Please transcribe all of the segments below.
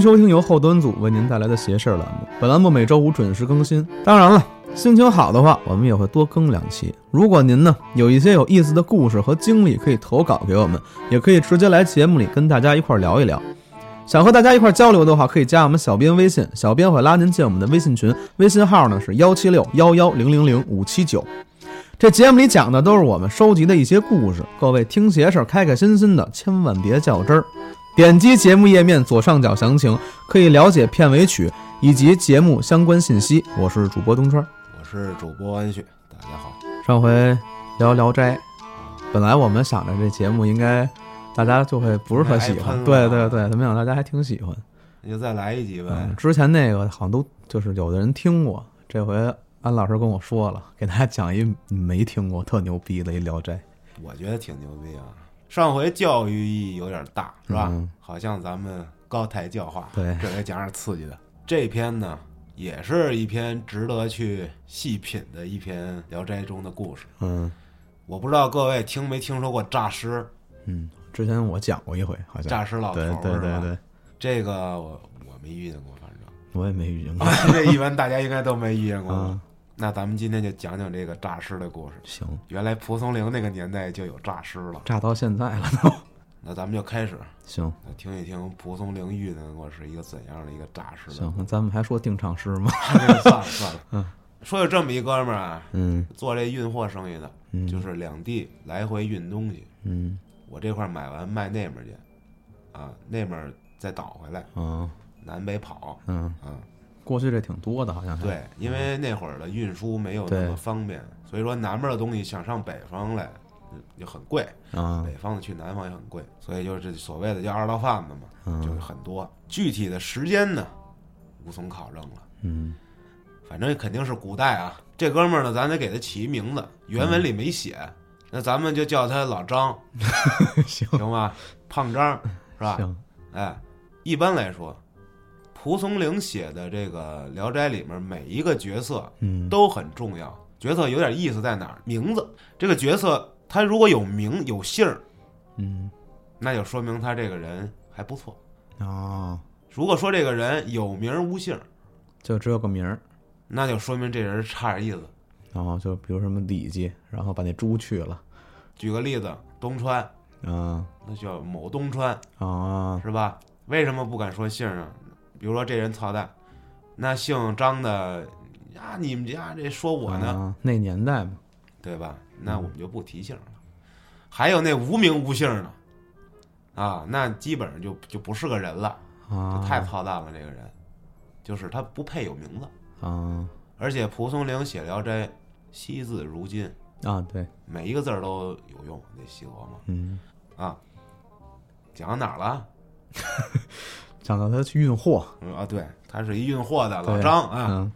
收听由后端组为您带来的邪事儿栏目。本栏目每周五准时更新。当然了，心情好的话，我们也会多更两期。如果您呢有一些有意思的故事和经历，可以投稿给我们，也可以直接来节目里跟大家一块儿聊一聊。想和大家一块儿交流的话，可以加我们小编微信，小编会拉您进我们的微信群，微信号呢是幺七六幺幺零零零五七九。这节目里讲的都是我们收集的一些故事，各位听邪事儿开开心心的，千万别较真儿。点击节目页面左上角详情，可以了解片尾曲以及节目相关信息。我是主播东川，我是主播安旭，大家好。上回聊《聊斋》，本来我们想着这节目应该大家就会不是特喜欢，对对对，没想到大家还挺喜欢。那就再来一集呗。嗯，之前那个好像都就是有的人听过，这回安老师跟我说了，给大家讲一没听过特牛逼的一《聊斋》，我觉得挺牛逼啊。上回教育意义有点大，是吧？嗯好像咱们高抬教化，对这回讲点刺激的。这篇呢，也是一篇值得去细品的一篇《聊斋》中的故事。嗯我不知道各位听没听说过诈尸？嗯，之前我讲过一回，好像诈尸老头对对对对，这个我我没遇见过，反正我也没遇见过。这一般大家应该都没遇见过。嗯，那咱们今天就讲讲这个诈尸的故事。行，原来蒲松龄那个年代就有诈尸了，诈到现在了都。那咱们就开始。行。来听一听蒲松龄遇见过是一个怎样的一个诈尸行，那咱们还说定场诗吗？算了算了，说有这么一哥们儿啊，嗯。做这运货生意的，嗯，就是两地来回运东西，嗯。我这块儿买完卖那边儿去，啊，那边儿再倒回来，啊。南北跑，嗯，嗯，过去这挺多的，好像是。对，因为那会儿的运输没有那么方便，所以说南边的东西想上北方来就很贵，啊北方的去南方也很贵，所以就是所谓的叫二道贩子嘛，就是嗯很多。具体的时间呢，无从考证了。嗯反正肯定是古代啊。这哥们儿呢，咱得给他起一名字，原文里没写，那咱们就叫他老张，行行吧？胖张是吧？行哎，一般来说，蒲松龄写的这个《聊斋》里面每一个角色嗯都很重要。角色有点意思在哪儿？名字，这个角色他如果有名有姓儿，嗯那就说明他这个人还不错。哦，如果说这个人有名无姓儿，就只有个名儿，那就说明这人差点意思。然后就比如什么李记，然后把那猪去了，举个例子，东川，嗯那叫某东川，啊是吧？为什么不敢说姓儿啊？比如说这人操蛋，那姓张的呀，你们家这说我呢，啊那年代嘛，对吧？那我们就不提姓了。还有那无名无姓的，啊，那基本上就就不是个人了，啊就太操蛋了。这个人，就是他不配有名字。啊而且蒲松龄写《聊斋》，惜字如金，啊对，每一个字儿都有用，得细琢磨嗯，啊。讲到哪儿了？讲到他去运货，嗯啊，对，他是一运货的老张啊，嗯。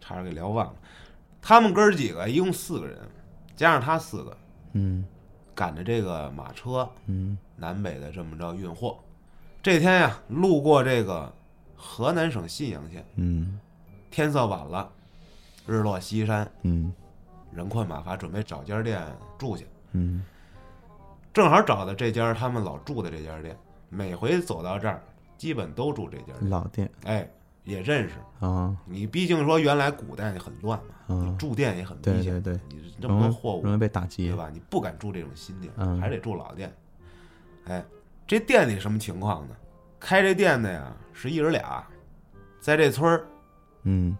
差点给聊忘了。他们哥儿几个一共四个人，加上他四个，嗯。赶着这个马车嗯。南北的这么着运货。这天呀，路过这个河南省信阳县，嗯。天色晚了，日落西山，嗯。人困马乏，准备找家店住下。嗯。正好找到这家他们老住的这家店，每回走到这儿，基本都住这家店。老店哎，也认识。啊你毕竟说原来古代很乱嘛，嗯你住店也很危险，对对，你这么多货物容易被打击对，吧？你不敢住这种新店，嗯还得住老店。哎，这店里什么情况呢？开这店的呀是一人俩，在这村儿嗯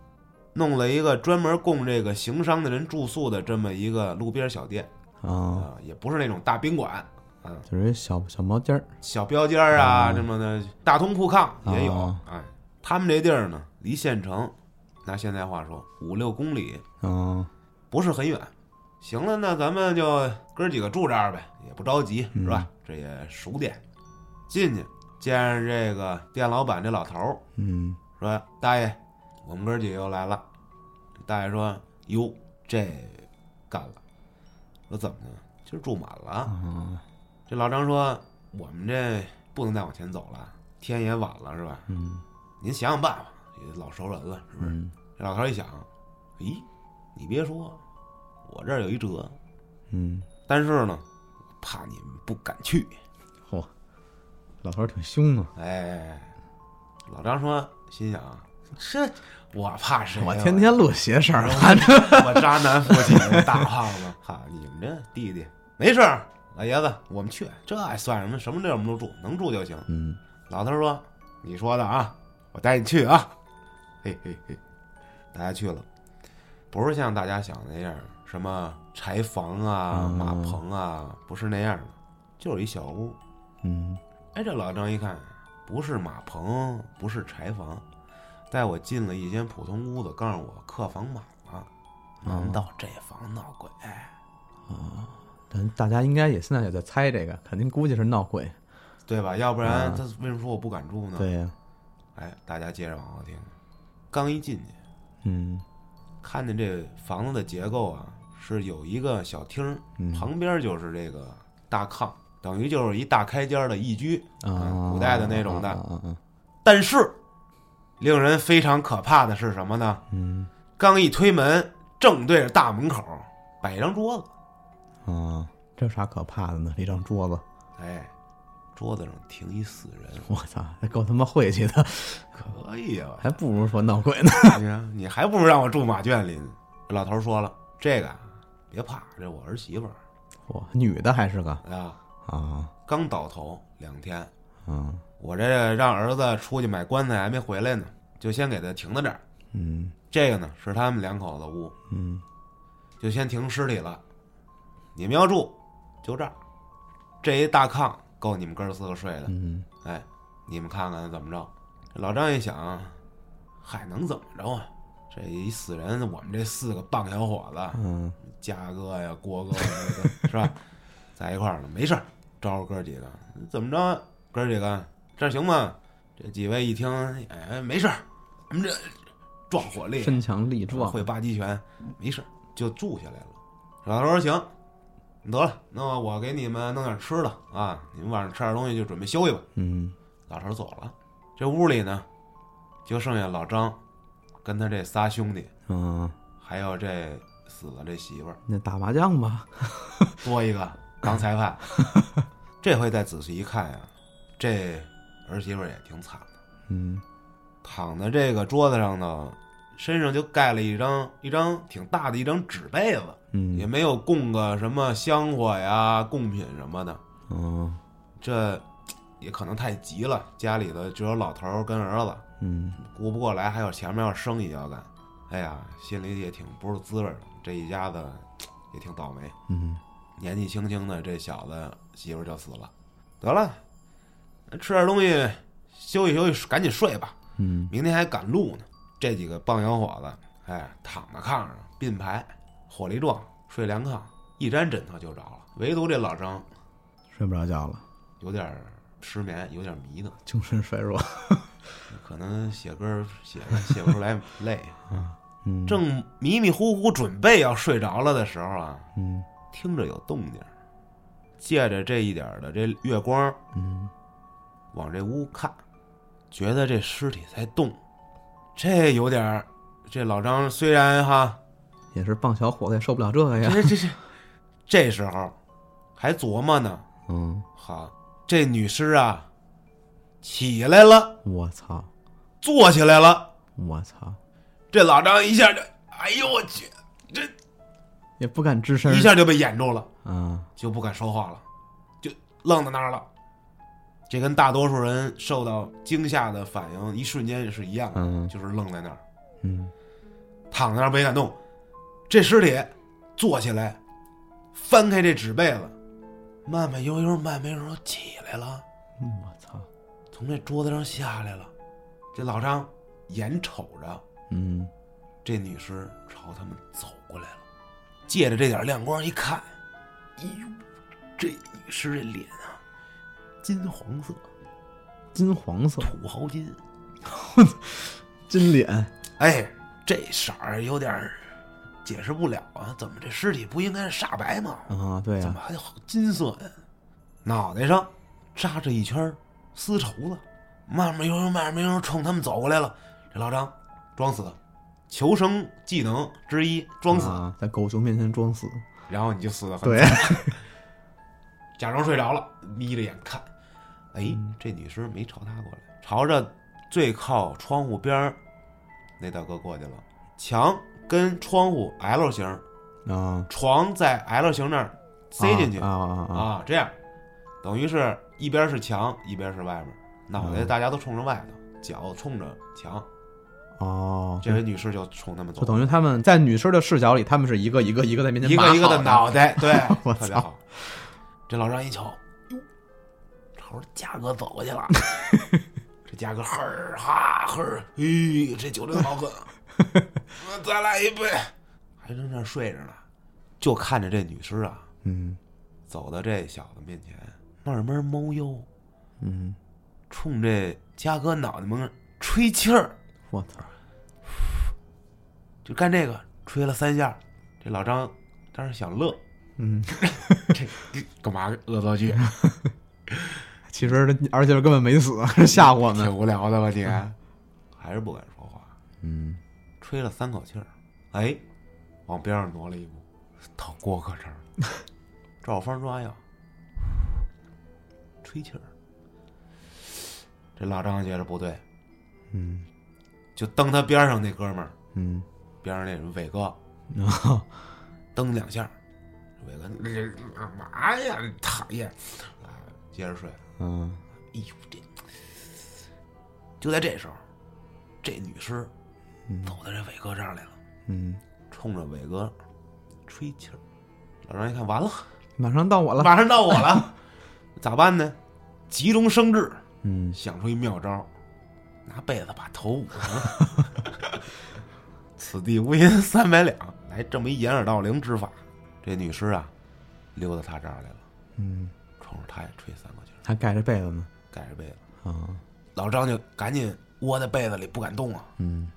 弄了一个专门供这个行商的人住宿的这么一个路边小店啊，啊，也不是那种大宾馆，啊，就是一小小毛尖儿，小标间儿啊，嗯这么的大通铺炕也有。哦哎，他们这地儿呢，离县城，拿现在话说五六公里，嗯不是很远。行了，那咱们就哥儿几个住这儿呗，也不着急，嗯是吧？这也熟点。进去见着这个店老板这老头儿，嗯说：“大爷，我们哥儿几个又来了。”大爷说：“哟，这干了。”说怎么的？今儿住满了。啊这老张说：“我们这不能再往前走了，天也晚了，是吧？嗯您想想办法，也老熟人了，是不是？”嗯这老头一想，咦，你别说，我这儿有一辙，嗯，但是呢，怕你们不敢去。嚯，老头儿挺凶啊，哎，老张说，心想这我怕谁呀？我天天录邪事儿，我我渣男父亲大胖子，哈，你们这弟弟没事儿，老爷子我们去，这还算什么？什么地儿我们都住，能住就行。嗯老头说：“你说的啊，我带你去啊。”嘿嘿嘿，大家去了，不是像大家想的那样，什么柴房啊、嗯马棚啊，不是那样的，就是一小屋。嗯哎，这老张一看，不是马棚，不是柴房，带我进了一间普通屋子，告诉我客房满了。难道这房闹鬼？啊，但大家应该也现在也在猜这个，肯定估计是闹鬼。对吧？要不然啊他为什么说我不敢住呢？对呀，哎，大家接着往后听。刚一进去，嗯看见这房子的结构啊，是有一个小厅儿，嗯旁边就是这个大炕，等于就是一大开间的一居，啊，古代的那种的。啊啊啊但是，令人非常可怕的是什么呢？嗯刚一推门，正对着大门口摆一张桌子，啊，这有啥可怕的呢？一张桌子，哎，桌子上停一死人，我操，还够他妈晦气的，可以啊！还不如说闹鬼呢。你看，你还不如让我住马圈里呢。老头说了，这个啊别怕，这我儿媳妇儿。嚯，女的还是个？啊，啊。刚倒头两天，嗯。我这让儿子出去买棺材还没回来呢，就先给他停在这儿。嗯。这个呢是他们两口子屋，嗯。就先停尸体了。你们要住就这儿，这一大炕够你们哥儿四个睡的。嗯哎，你们看看怎么着？老张一想，嗨能怎么着啊？这一死人，我们这四个棒小伙子，嗯嘉哥呀、郭哥呀，是吧，在一块儿呢，没事儿，招呼哥几个，怎么着？哥几个这行吗？这几位一听，哎，没事儿，咱们这壮火力，身强力壮，会八极拳，没事儿，就住下来了。老头说行，得了，那我给你们弄点吃的啊，你们晚上吃点东西就准备休息吧。嗯老头走了，这屋里呢，就剩下老张，跟他这仨兄弟，嗯，还有这死了这媳妇儿，那打麻将吧，多一个当裁判。这回再仔细一看呀，这儿媳妇儿也挺惨的，嗯躺在这个桌子上呢，身上就盖了一张一张挺大的一张纸被子，也嗯没有供个什么香火呀、贡品什么的。嗯这也可能太急了，家里头只有老头儿跟儿子，嗯。顾不过来，还有前面要生意要干，哎呀，心里也挺不是滋味儿的。这一家子也挺倒霉，嗯。年纪轻轻的这小子媳妇儿就死了。得了，吃点东西，休息休息，赶紧睡吧，嗯。明天还赶路呢。这几个棒小伙子，哎，躺在炕上并排，火力壮，睡凉炕，一沾枕头就着了。唯独这老张睡不着觉了，有点失眠，有点迷瞪，精神衰弱，可能写歌写写不出来，累。嗯正迷迷糊糊准备要睡着了的时候啊，嗯听着有动静，借着这一点的这月光嗯往这屋看，觉得这尸体在动，这有点。这老张虽然哈，也是棒小伙子也受不了这个呀，这这这，这时候还琢磨呢，嗯，好，这女尸啊起来了，我操坐起来了。我操，这老张一下就，哎呦我去，这也不敢吱声，一下就被掩住了。嗯就不敢说话了，就愣在那儿了。这跟大多数人受到惊吓的反应一瞬间是一样的，嗯就是愣在那儿，嗯躺在那儿没敢动。这尸体坐起来，翻开这纸被子，慢慢悠悠、慢慢悠悠起来了，我操，从这桌子上下来了。这老张眼瞅着嗯这女尸朝他们走过来了，借着这点亮光一看，哎呦，这女尸这脸啊，金黄色，金黄色土豪金，金脸，哎，这色儿有点儿解释不了啊，怎么这尸体不应该是煞白吗？啊对呀怎么，还有金色呀？脑袋上扎着一圈丝绸子，慢慢悠悠、慢慢悠悠冲他们走过来了。这老张装死，求生技能之一装死，啊，在狗熊面前装死，然后你就死的很对。惨，假装睡着了，眯着眼看，哎，这女尸没朝他过来，朝着最靠窗户边儿那大哥过去了，墙跟窗户 L 型，啊，床在 L 型那儿塞进去啊啊啊这样等于是一边是墙，一边是外面，脑袋嗯。大家都冲着外头，脚冲着墙。哦，这位女士就冲他们走。就，等于他们在女士的视角里，他们是一个一个一个在面前一个一个的脑袋，对，特别好。这老张一瞧，哟，朝着价格走过去了。这价格呵儿哈呵儿，咦，这酒真好喝，呃再来一杯。还正那睡着呢，就看着这女尸啊，嗯走到这小子面前，慢慢猫腰，嗯，冲这嘉哥脑袋门儿吹气儿，我操，就干这个，吹了三下。这老张当时想乐，嗯，这干嘛恶作剧？其实这而且根本没死，吓唬我们。挺无聊的吧你？还是不敢说话，嗯，吹了三口气儿，哎，往边上挪了一步，到郭哥这儿，照方抓药，吹气儿。这老张觉着不对，嗯就蹬他边上那哥们儿，嗯，边上那人伟哥，然后蹬两下，伟哥这干嘛呀？讨厌！啊，接着睡。嗯哎呦，这就在这时候，这女尸嗯走到这伟哥这儿来了，嗯，冲着伟哥吹气儿。老张一看，完了，马上到我了。马上到我了，咋办呢？急中生智，嗯想出一妙招，拿被子把头捂上。此地无银三百两，来这么一掩耳盗铃之法。这女尸啊，溜到他这儿来了，嗯，冲着他也吹三口气儿，还盖着被子呢。盖着被子。啊，老张就赶紧窝在被子里不敢动啊，嗯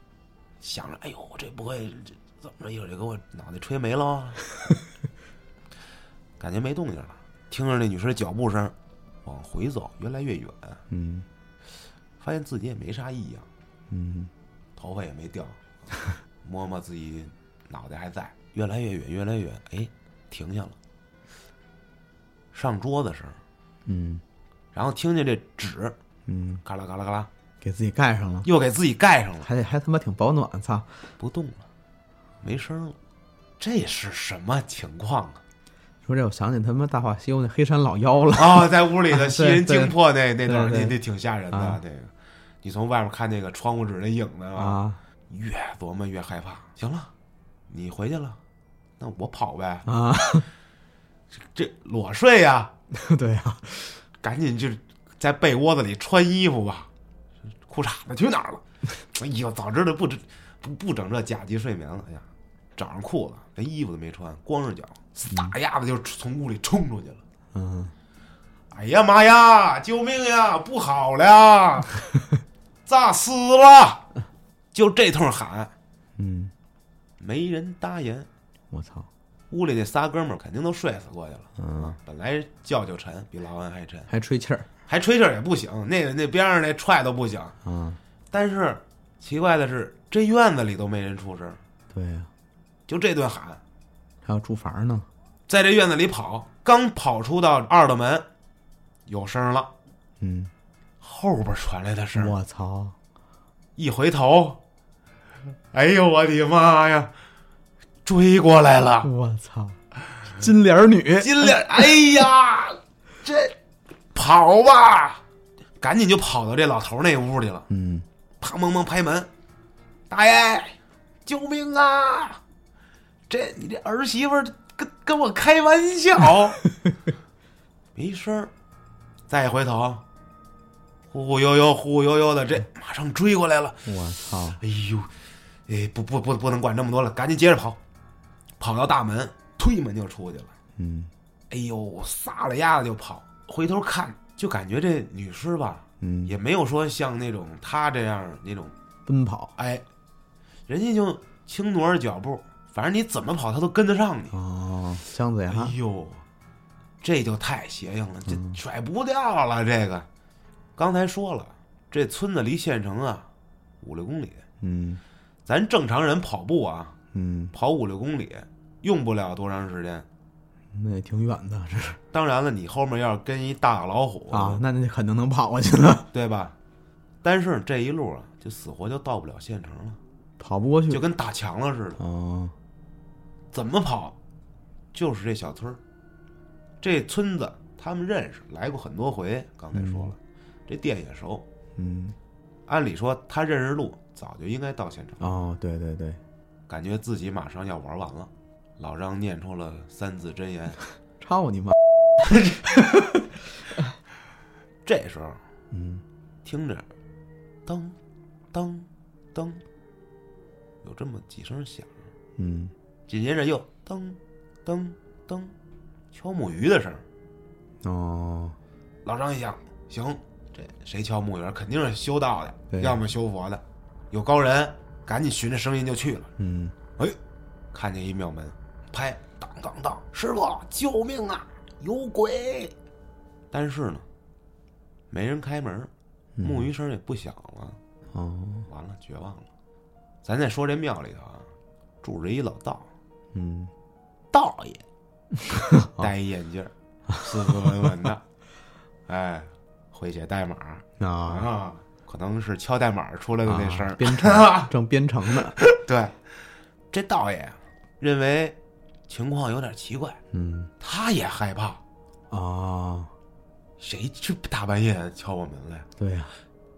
想着，哎呦，这不会这怎么着？一会儿就给我脑袋吹没了？感觉没动静了，听着那女生脚步声往回走，越来越远，嗯发现自己也没啥异样，嗯头发也没掉，摸摸自己脑袋还在，越来越远，越来越远，哎，停下了，上桌子声，嗯然后听见这纸嗯，嘎啦嘎啦嘎啦，给自己盖上了，又给自己盖上了，还还他妈挺保暖。操！不动了，没声了，这是什么情况啊？说这我想起他妈《大话西游》那黑山老妖了。啊、在屋里的 吸人精魄那那段那那挺吓人的。啊这个，你从外面看那个窗户纸那影子啊，啊越琢磨越害怕。行了，你回去了，那我跑呗。啊，这裸睡呀、对呀，赶紧就在被窝子里穿衣服吧。裤衩子去哪儿了？哎呦，早知道不整不不整这甲级睡眠了。哎呀，找上裤子，连衣服都没穿，光着脚，撒丫子就从屋里冲出去了。嗯哎呀妈呀！救命呀！不好了，炸死了！就这通喊，嗯，没人答言。我操，屋里那仨哥们儿肯定都睡死过去了。嗯啊，本来觉就沉，比老安还沉，还吹气儿还吹气儿也不行，那个那边上那踹都不行。嗯，但是奇怪的是，这院子里都没人出声，对呀，就这顿喊，还有住房呢。在这院子里跑，刚跑出到二道门，有声了，嗯，后边传来的声儿，我操，一回头，哎呦我的妈呀，追过来了，我操，金莲女，金莲，哎呀，这跑吧，赶紧就跑到这老头那屋里了，嗯砰砰砰拍门，大爷，救命啊！这你这儿媳妇儿跟跟我开玩笑，没声儿，再一回头，忽忽悠悠忽忽悠悠的，这马上追过来了。我操，哎呦，哎，不不不，不能管这么多了，赶紧接着跑，跑到大门，推门就出去了。嗯。哎呦，撒了丫子就跑，回头看就感觉这女尸吧，嗯，也没有说像那种她这样那种，奔跑哎，人家就轻挪着脚步，反正你怎么跑，她都跟得上你。哦，姜子牙哎，呦，这就太邪性了，这甩不掉了。这个，刚才说了，这村子离县城啊五六公里，嗯咱正常人跑步啊，嗯，跑五六公里用不了多长时间。那也挺远的，这是当然了，你后面要是跟一大老虎啊，那那肯定能跑过去了。对吧？但是这一路啊，就死活就到不了县城了，跑不过去就跟打墙了似的。哦，怎么跑？就是这小村儿，这村子他们认识，来过很多回。刚才说了，这店也熟。嗯，按理说他认识路，早就应该到县城。哦，对对对，感觉自己马上要玩完了。老张念出了三字真言。操你妈！这时候嗯听着，噔噔噔，有这么几声响，嗯，紧接着又噔噔噔，敲木鱼的声。哦，老张一想，行，这谁敲木鱼肯定是修道的，要么修佛的，有高人，赶紧循着声音就去了。嗯哎，看见一庙门，拍当当当，师傅救命啊，有鬼！但是呢，没人开门，木鱼声也不响了，哦，完了，绝望了。咱再说这庙里头啊，住着一老道，嗯道爷，戴一眼镜，斯斯文文的，哎，会写代码啊，啊，可能是敲代码出来的那声儿。啊编程 正编程呢。对，这道爷认为情况有点奇怪，嗯他也害怕。啊，谁去大半夜敲我门来？对呀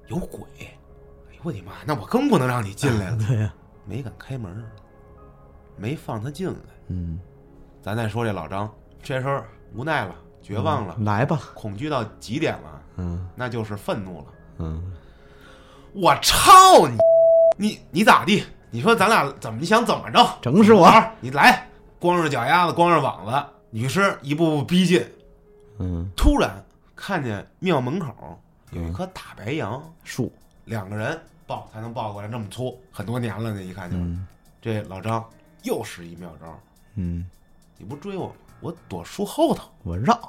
有鬼！哎呦我的妈！那我更不能让你进来了。对呀，没敢开门，没放他进来。嗯，咱再说这老张，这时候无奈了，绝望了，来吧，恐惧到极点了，嗯那就是愤怒了。嗯我操你！你你咋地？你说咱俩怎么？你想怎么着？整死我你来！光着脚丫子，光着膀子，女尸一步步逼近。嗯，突然看见庙门口有一棵大白杨，树，两个人抱才能抱过来，那么粗，很多年了，那一看就。嗯这老张又使一妙招，嗯，你不追我吗？我躲树后头，我绕，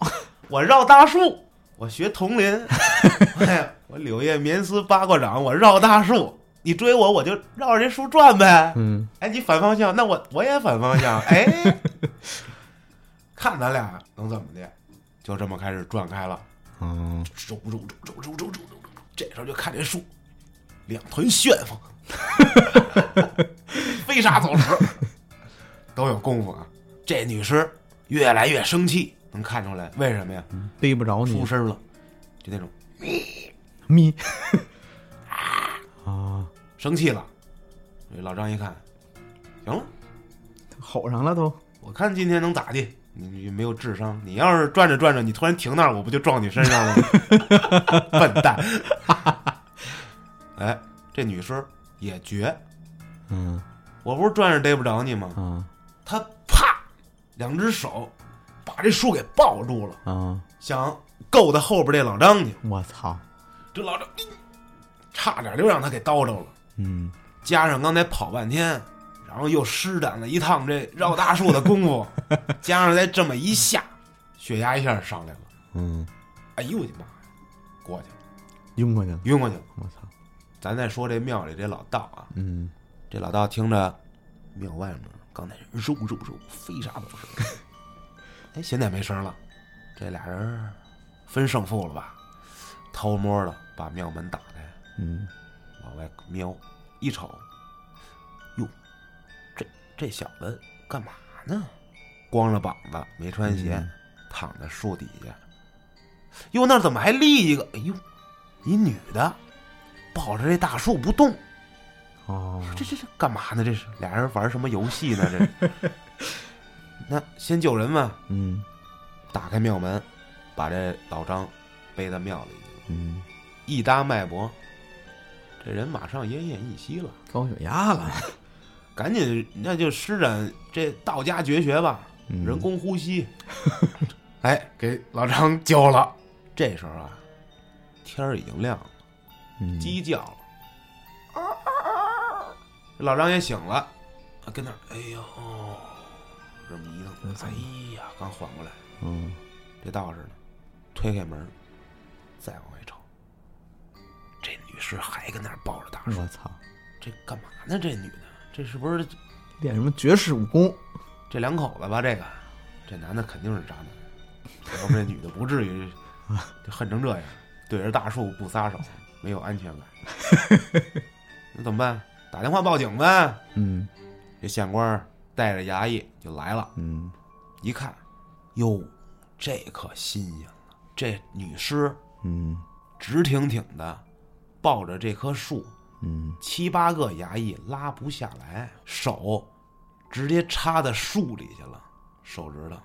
我绕大树，我学童林，哎，我柳叶棉丝八卦掌，我绕大树。你追我，我就绕着这树转呗。嗯哎，你反方向，那我我也反方向。哎，看咱俩能怎么的？就这么开始转开了。嗯，这时候就看这树，两团旋风，飞沙走石，都有功夫啊。这女尸越来越生气，能看出来为什么呀？逮不着你，出声了，就那种咪咪，啊，生气了。这老张一看，行了，吼上了都，我看今天能咋地？你你没有智商，你要是转着转着，你突然停那儿，我不就撞你身上了吗？笨蛋！哎，这女尸也绝，嗯我不是转着逮不着你吗？嗯他啪，两只手把这树给抱住了，嗯，想够到后边这老张去。我操，这老张嗯差点就让他给叨着了，嗯加上刚才跑半天，然后又施展了一趟这绕大树的功夫，加上再这么一下，血压一下上来了。嗯，哎呦我的妈呀！过去了，晕过去了，晕过去了。我操，咱再说这庙里这老道啊，嗯这老道听着庙外面刚才肉肉肉飞沙走石，哎，现在没声了，这俩人分胜负了吧？偷摸的把庙门打开，嗯往外瞄，一瞅，哟，这这小子干嘛呢？光着膀子，没穿鞋，嗯躺在树底下。哟，那怎么还立一个？哎呦，一女的，抱着这大树不动。哦，这这这干嘛呢？这是俩人玩什么游戏呢？这 那先救人嘛，嗯打开庙门，把这老张背到庙里去了，嗯，一搭脉搏，这人马上奄奄一息了。高血压了，赶紧，那就施展这道家绝学吧，嗯人工呼吸。哎，给老张救了。这时候啊，天儿已经亮了，嗯鸡叫了。这老张也醒了，啊跟那儿，哎呦，这么一弄，哎呀，刚缓过来。嗯这道士呢，推开门，再往外瞅，这女尸还跟那儿抱着大树，我操，这干嘛呢？这女的，这是不是练什么绝世武功？这两口子吧？这个，这男的肯定是渣男，要不这女的不至于 就恨成这样，对着大树不撒手。没有安全感。那怎么办？打电话报警呗。嗯这县官儿带着衙役就来了，嗯一看，哟，这可新鲜了。这女尸嗯直挺挺的抱着这棵树，嗯。七八个衙役拉不下来，手直接插在树里去了，手指头。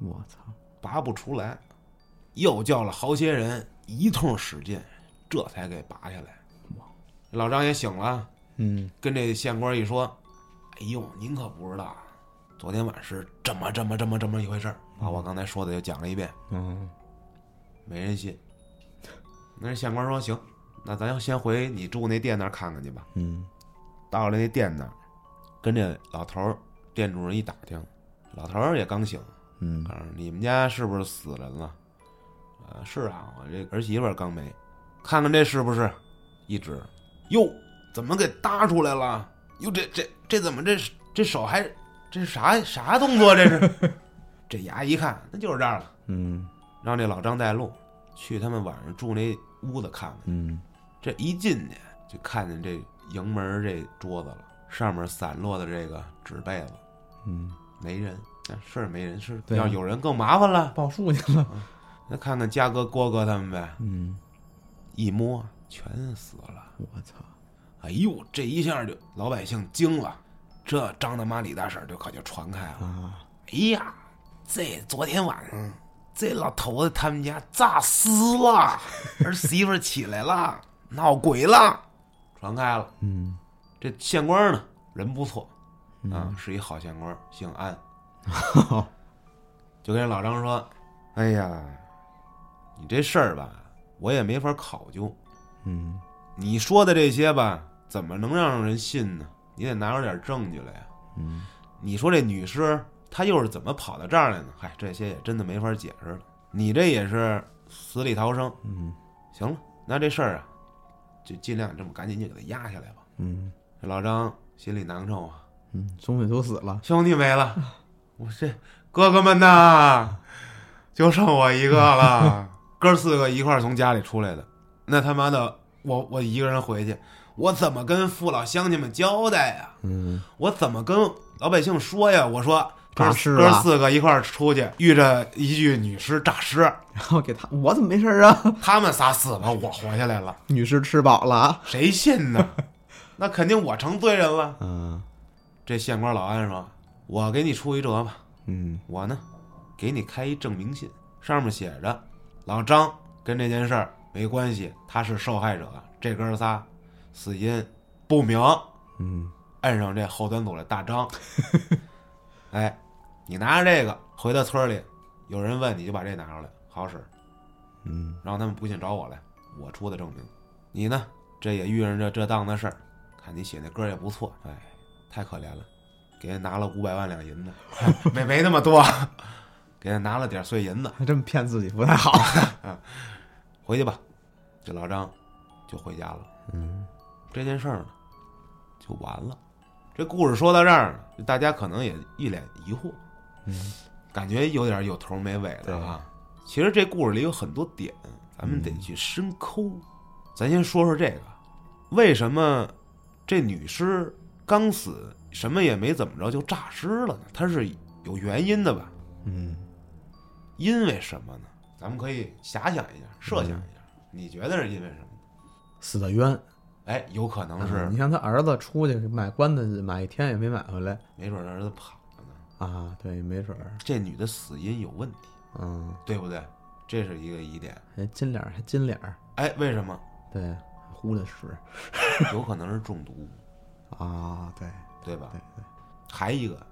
我操，拔不出来，又叫了好些人一通使劲，这才给拔下来。老张也醒了，嗯。跟这县官一说：“哎呦，您可不知道，昨天晚是这么这么这么这么一回事儿，把我刚才说的又讲了一遍，嗯。没人信。”那县官说：“行，那咱要先回你住那店那儿看看去吧。”嗯到了那店那儿，跟这老头儿店主人一打听，老头儿也刚醒，嗯告诉你们家是不是死人了？呃，是啊，我这儿媳妇儿刚没，看看这是不是？一指，哟，怎么给搭出来了？哟，这这这怎么这这手还这是啥啥动作？这是？这牙一看，那就是这儿了，嗯让这老张带路，去他们晚上住那屋子看看。嗯这一进去就看见这迎门这桌子了，上面散落的这个纸被子，嗯，没人，那是没人，是要有人更麻烦了。报数去了。那看看嘉哥、郭哥他们呗，嗯，一摸全死了。我操，哎呦，这一下就老百姓惊了，这张大妈李大婶就可就传开了。啊，哎呀，这昨天晚上这老头子他们家诈尸了，儿媳妇起来了，闹鬼了，传开了。嗯这县官呢，人不错啊，是一好县官，姓安。就跟老张说：“哎呀，你这事儿吧，我也没法考究。嗯你说的这些吧，怎么能让人信呢？你得拿出点证据来呀。嗯你说这女尸她又是怎么跑到这儿来呢？嗨，这些也真的没法解释了。你这也是死里逃生。嗯行了，那这事儿啊，就尽量这么赶紧就给他压下来吧。嗯老张心里难受啊，嗯，兄弟都死了。兄弟没了，我这哥哥们呐，就剩我一个了。哥四个一块儿从家里出来的，那他妈的，我我一个人回去，我怎么跟父老乡亲们交代呀？嗯我怎么跟老百姓说呀？我说哥四个一块儿出去，遇着一具女尸诈尸，然后给他，我怎么没事儿啊？他们仨死了，我活下来了，女尸吃饱了。谁信呢？那肯定我成罪人了。嗯这县官老安说：“我给你出一辙吧，嗯我呢，给你开一证明信，上面写着老张跟这件事儿没关系，他是受害者。这哥仨死因不明，嗯摁上这后端组的大张。哎，你拿着这个回到村里，有人问你就把这拿出来，好使，嗯让他们不信找我来，我出的证明。你呢，这也遇上这这档子事儿，看你写那歌也不错，哎，太可怜了，给人拿了五百万两银子，没没那么多，给人拿了点碎银子，还这么骗自己不太好。回去吧。这老张就回家了。嗯这件事儿呢，就完了。这故事说到这儿呢，大家可能也一脸疑惑，嗯感觉有点有头没尾的啊。其实这故事里有很多点，咱们得去深抠。咱先说说这个，为什么这女尸刚死，什么也没怎么着就诈尸了呢？它是有原因的吧？嗯因为什么呢？咱们可以遐想一下，设想一下，你觉得是因为什么？死的冤。哎，有可能是，你像他儿子出去买棺材，买一天也没买回来没准儿儿子跑了呢。啊。对，没准儿。这女的死因有问题，嗯，对不对？这是一个疑点。还金脸儿，还金脸儿。哎，为什么？对，呼的屎有可能是中毒，啊。对对吧？对对还一个，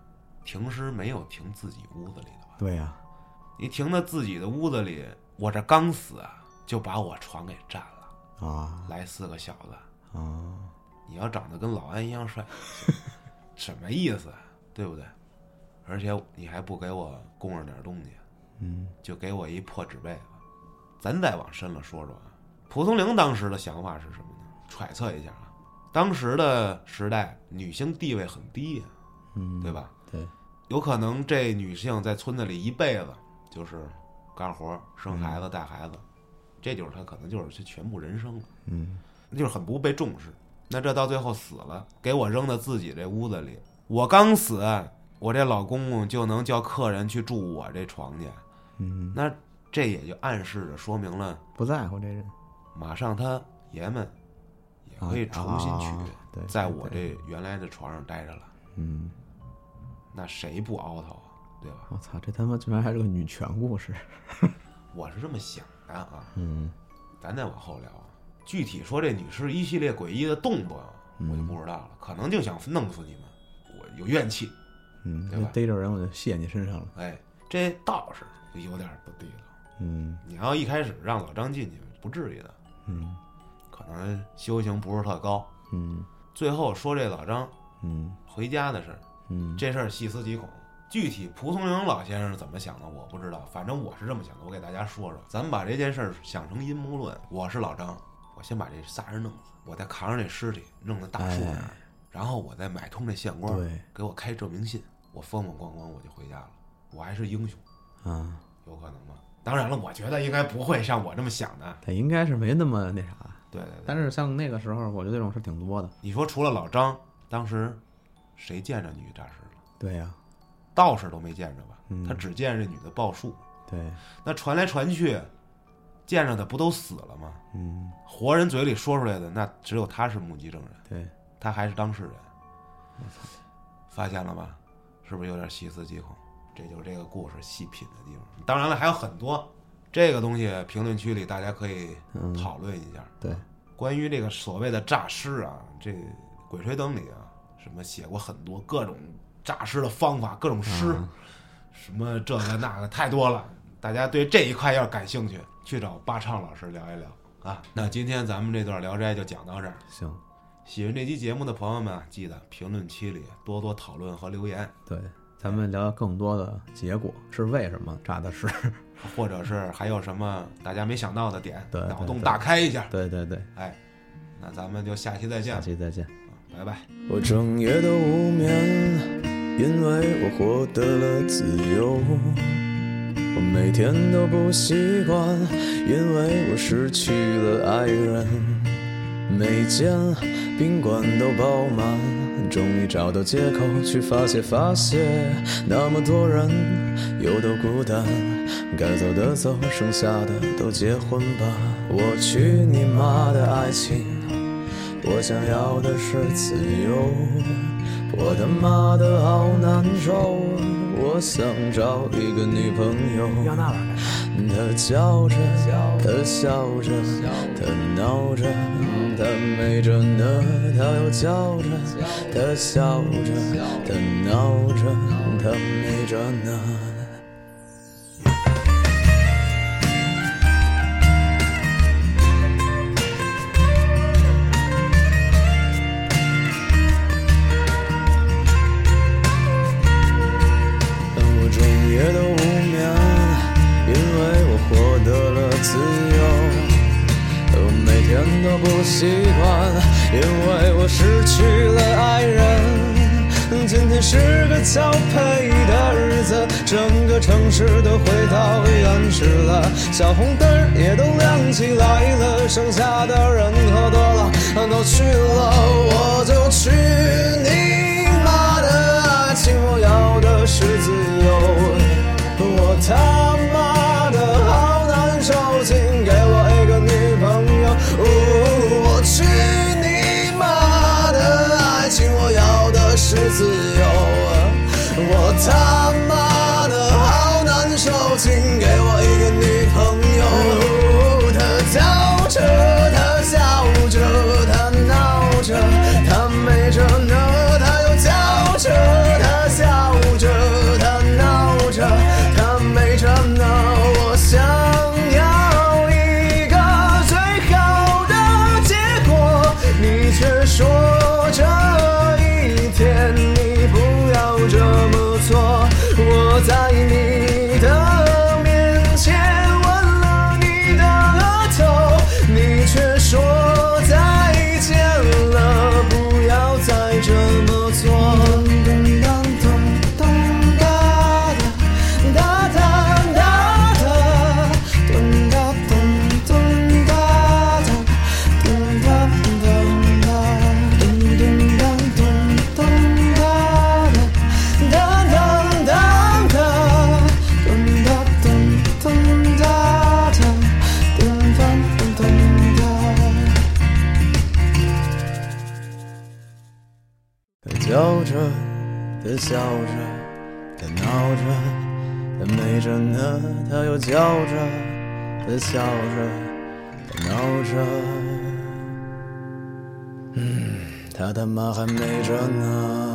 停尸没有停自己屋子里的吧？对呀。你停到自己的屋子里，我这刚死啊，就把我床给占了，啊来四个小子，啊。你要长得跟老安一样帅，什么意思啊？对不对？而且你还不给我供上点东西，嗯就给我一破纸被子。咱再往深了说说啊，蒲松龄当时的想法是什么呢？揣测一下啊，当时的时代女性地位很低呀、嗯，对？吧？对。有可能这女性在村子里一辈子就是干活、生孩子、带孩子，这就是她可能就是她全部人生了。嗯就是很不被重视。那这到最后死了，给我扔到自己这屋子里，我刚死，我这老公公就能叫客人去住我这床去，嗯，那这也就暗示着说明了，不在乎这人，马上他爷们也可以重新娶，啊对，在我，这原来的床上待着了，嗯，那谁不凹头啊？对吧？我操，这他妈居然还是个女权故事，我是这么想的啊。嗯咱再往后聊啊，具体说这女尸一系列诡异的动作，我就不知道了，可能就想弄死你们，我有怨气。嗯，对吧逮着人我就卸你身上了，哎，这道士就有点不地道。嗯你要一开始让老张进去，不至于的，嗯可能修行不是特高。嗯最后说这老张嗯回家的事儿，嗯，这事儿细思极恐。具体蒲松龄老先生是怎么想的，我不知道。反正我是这么想的，我给大家说说。咱们把这件事儿想成阴谋论。我是老张，我先把这仨人弄死，我再扛着这尸体弄到大树那儿，哎然后我再买通这县官，给我开证明信，我风风光光我就回家了。我还是英雄，啊，有可能吗？当然了，我觉得应该不会像我这么想的。他应该是没那么那啥，对对对。但是像那个时候，我觉得这种事挺多的，你说除了老张，当时谁见着女诈尸了？对呀，道士都没见着吧？嗯他只见这女的报数。对，那传来传去，见着的不都死了吗？嗯活人嘴里说出来的，那只有他是目击证人，对，他还是当事人。发现了吧？是不是有点细思极恐？这就是这个故事细品的地方。当然了，还有很多这个东西，评论区里大家可以嗯讨论一下。对，关于这个所谓的诈尸啊，这《鬼吹灯》里啊，什么写过很多各种诈尸的方法，各种诗，啊什么这个那个太多了。大家对这一块要是感兴趣，去找巴畅老师聊一聊啊。那今天咱们这段《聊斋》就讲到这儿。行，喜欢这期节目的朋友们啊，记得评论区里多多讨论和留言，对，咱们聊聊更多的结果是为什么炸的是，或者是还有什么大家没想到的点，对对脑洞大开一下。对对对，哎，那咱们就下期再见下，期再见。拜拜。我整夜都无眠，因为我获得了自由。我每天都不习惯，因为我失去了爱人。每间宾馆都爆满，终于找到借口去发泄发泄。那么多人有多孤单，该走的走，剩下的都结婚吧。我去你妈的爱情！我想要的是自由，我他妈的好难受。我想找一个女朋友，她叫着，她笑着，她闹着，她美着呢，她又叫着，她笑着，她闹着，她美着呢。时的回到原始了，小红灯也都亮起来了，剩下的人喝多了都去了，我就去笑着，闹着，嗯，他他妈还没着呢。